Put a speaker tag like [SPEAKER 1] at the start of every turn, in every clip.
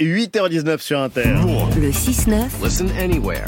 [SPEAKER 1] 8h19 sur Inter.
[SPEAKER 2] Le 6-9
[SPEAKER 3] Listen anywhere.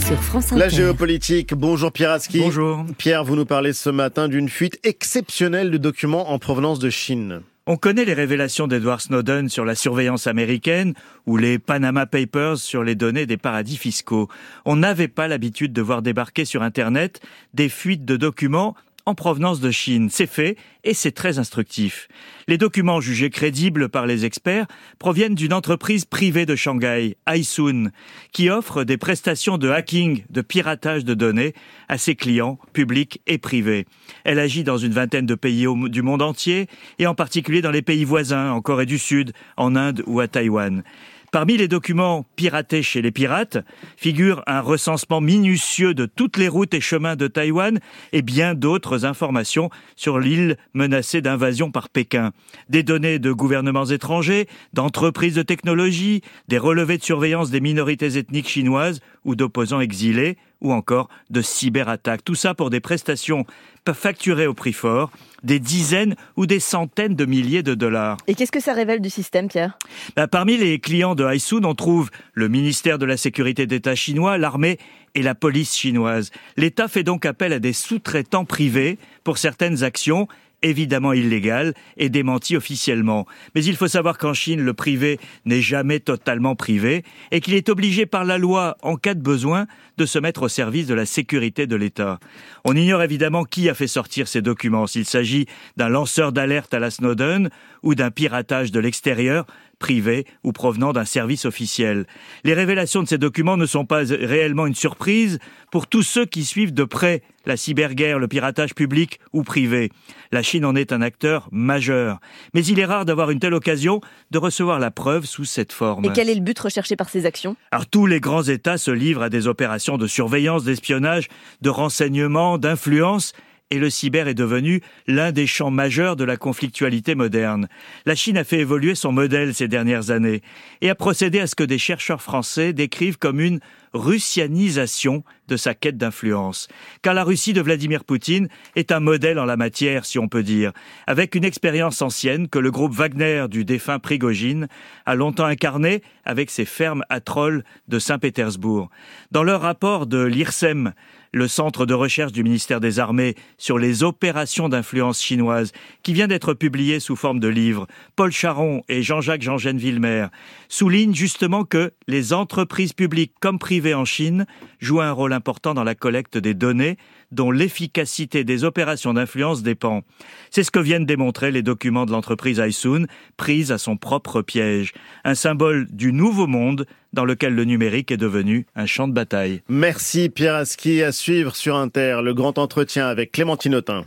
[SPEAKER 2] sur France
[SPEAKER 1] La géopolitique. Bonjour Pierre Aski.
[SPEAKER 4] Bonjour.
[SPEAKER 1] Pierre, vous nous parlez ce matin d'une fuite exceptionnelle de documents en provenance de Chine.
[SPEAKER 4] On connaît les révélations d'Edward Snowden sur la surveillance américaine ou les Panama Papers sur les données des paradis fiscaux. On n'avait pas l'habitude de voir débarquer sur Internet des fuites de documents en provenance de Chine. C'est fait et c'est très instructif. Les documents jugés crédibles par les experts proviennent d'une entreprise privée de Shanghai, Aisun, qui offre des prestations de hacking, de piratage de données à ses clients publics et privés. Elle agit dans une vingtaine de pays du monde entier et en particulier dans les pays voisins, en Corée du Sud, en Inde ou à Taïwan. Parmi les documents piratés chez les pirates figure un recensement minutieux de toutes les routes et chemins de Taïwan et bien d'autres informations sur l'île menacée d'invasion par Pékin. Des données de gouvernements étrangers, d'entreprises de technologie, des relevés de surveillance des minorités ethniques chinoises ou d'opposants exilés ou encore de cyberattaques. Tout ça pour des prestations facturées au prix fort, des dizaines ou des centaines de milliers de dollars.
[SPEAKER 5] Et qu'est-ce que ça révèle du système, Pierre?
[SPEAKER 4] Bah, parmi les clients de Haisun, on trouve le ministère de la Sécurité d'État chinois, l'armée et la police chinoise. L'État fait donc appel à des sous-traitants privés pour certaines actions évidemment illégales et démenties officiellement. Mais il faut savoir qu'en Chine, le privé n'est jamais totalement privé et qu'il est obligé par la loi, en cas de besoin, de se mettre au service de la sécurité de l'État. On ignore évidemment qui a fait sortir ces documents, s'il s'agit d'un lanceur d'alerte à la Snowden ou d'un piratage de l'extérieur, privé ou provenant d'un service officiel. Les révélations de ces documents ne sont pas réellement une surprise pour tous ceux qui suivent de près la cyberguerre, le piratage public ou privé. La Chine en est un acteur majeur. Mais il est rare d'avoir une telle occasion de recevoir la preuve sous cette forme.
[SPEAKER 5] Et quel est le but recherché par ces actions?
[SPEAKER 4] Alors tous les grands États se livrent à des opérations de surveillance, d'espionnage, de renseignement, d'influence, et le cyber est devenu l'un des champs majeurs de la conflictualité moderne. La Chine a fait évoluer son modèle ces dernières années et a procédé à ce que des chercheurs français décrivent comme une russianisation de sa quête d'influence. Car la Russie de Vladimir Poutine est un modèle en la matière, si on peut dire, avec une expérience ancienne que le groupe Wagner du défunt Prigogine a longtemps incarné avec ses fermes à trolls de Saint-Pétersbourg. Dans leur rapport de l'IRSEM, le centre de recherche du ministère des Armées sur les opérations d'influence chinoise, qui vient d'être publié sous forme de livre, Paul Charon et Jean-Jacques Jean-Gène Villemer soulignent justement que les entreprises publiques comme privées en Chine jouent un rôle important dans la collecte des données dont l'efficacité des opérations d'influence dépend. C'est ce que viennent démontrer les documents de l'entreprise Aisun, prise à son propre piège, un symbole du nouveau monde dans lequel le numérique est devenu un champ de bataille.
[SPEAKER 1] Merci Pierre Aski. À suivre sur Inter, le grand entretien avec Clémentine Autain.